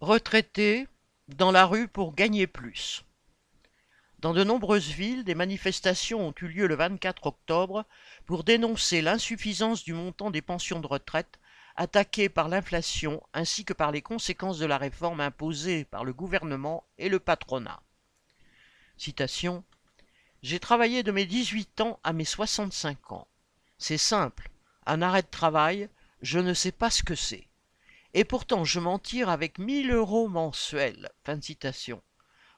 Retraités dans la rue pour gagner plus. Dans de nombreuses villes, des manifestations ont eu lieu le 24 octobre pour dénoncer l'insuffisance du montant des pensions de retraite attaquées par l'inflation ainsi que par les conséquences de la réforme imposée par le gouvernement et le patronat. Citation J'ai travaillé de mes 18 ans à mes 65 ans. C'est simple, un arrêt de travail, je ne sais pas ce que c'est. Et pourtant, je m'en tire avec 1000 euros mensuels. Fin de citation.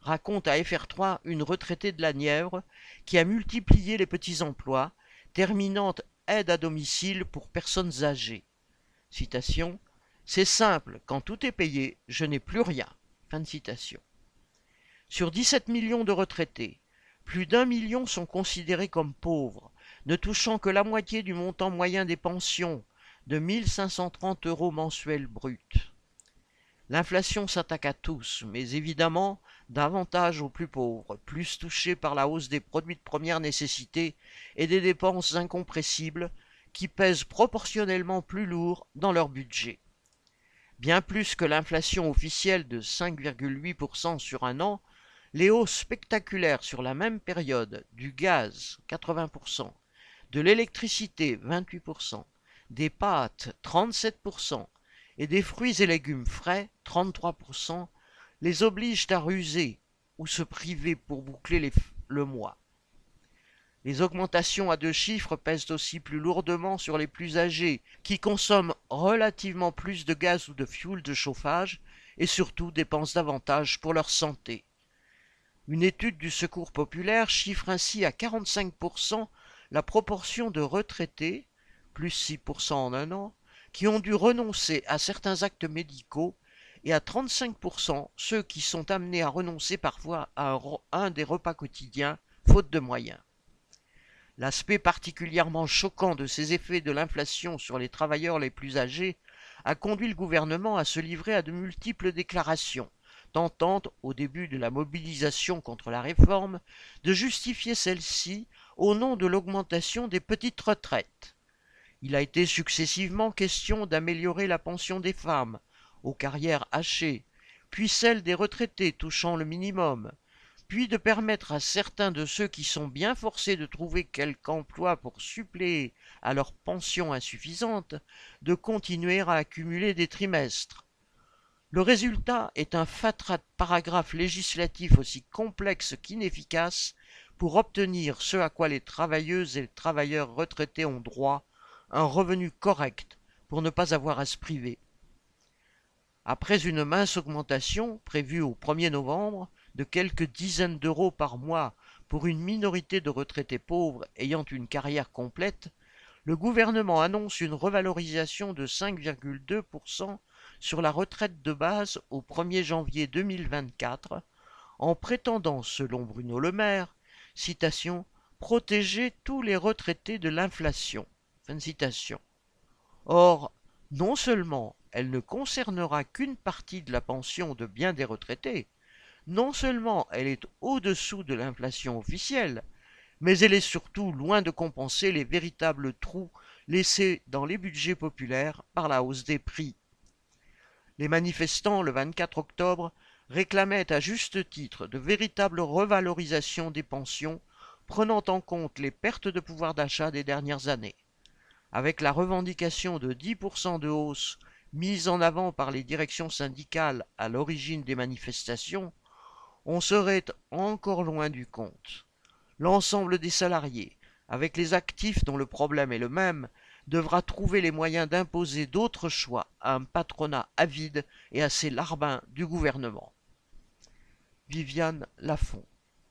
Raconte à FR3 une retraitée de la Nièvre qui a multiplié les petits emplois, terminant aide à domicile pour personnes âgées. Citation. C'est simple, quand tout est payé, je n'ai plus rien. Fin de citation. Sur 17 millions de retraités, plus d'un million sont considérés comme pauvres, ne touchant que la moitié du montant moyen des pensions, de 1530 euros mensuels bruts. L'inflation s'attaque à tous, mais évidemment davantage aux plus pauvres, plus touchés par la hausse des produits de première nécessité et des dépenses incompressibles qui pèsent proportionnellement plus lourd dans leur budget. Bien plus que l'inflation officielle de 5,8% sur un an, les hausses spectaculaires sur la même période du gaz 80%, de l'électricité 28%, des pâtes 37% et des fruits et légumes frais 33% les obligent à ruser ou se priver pour boucler le mois. Les augmentations à deux chiffres pèsent aussi plus lourdement sur les plus âgés, qui consomment relativement plus de gaz ou de fioul de chauffage et surtout dépensent davantage pour leur santé. Une étude du Secours populaire chiffre ainsi à 45% la proportion de retraités plus 6% en un an, qui ont dû renoncer à certains actes médicaux et à 35% ceux qui sont amenés à renoncer parfois à un, des repas quotidiens, faute de moyens. L'aspect particulièrement choquant de ces effets de l'inflation sur les travailleurs les plus âgés a conduit le gouvernement à se livrer à de multiples déclarations, tentant, au début de la mobilisation contre la réforme, de justifier celle-ci au nom de l'augmentation des petites retraites. Il a été successivement question d'améliorer la pension des femmes, aux carrières hachées, puis celle des retraités touchant le minimum, puis de permettre à certains de ceux qui sont bien forcés de trouver quelque emploi pour suppléer à leur pension insuffisante de continuer à accumuler des trimestres. Le résultat est un fatras de paragraphes législatifs aussi complexe qu'inefficace pour obtenir ce à quoi les travailleuses et les travailleurs retraités ont droit un revenu correct pour ne pas avoir à se priver. Après une mince augmentation prévue au 1er novembre de quelques dizaines d'euros par mois pour une minorité de retraités pauvres ayant une carrière complète, le gouvernement annonce une revalorisation de 5,2% sur la retraite de base au 1er janvier 2024 en prétendant, selon Bruno Le Maire, citation, protéger tous les retraités de l'inflation. Or, non seulement elle ne concernera qu'une partie de la pension de bien des retraités, non seulement elle est au-dessous de l'inflation officielle, mais elle est surtout loin de compenser les véritables trous laissés dans les budgets populaires par la hausse des prix. Les manifestants, le 24 octobre, réclamaient à juste titre de véritables revalorisations des pensions prenant en compte les pertes de pouvoir d'achat des dernières années avec la revendication de 10% de hausse mise en avant par les directions syndicales à l'origine des manifestations, on serait encore loin du compte. L'ensemble des salariés, avec les actifs dont le problème est le même, devra trouver les moyens d'imposer d'autres choix à un patronat avide et assez larbin du gouvernement. Viviane Lafont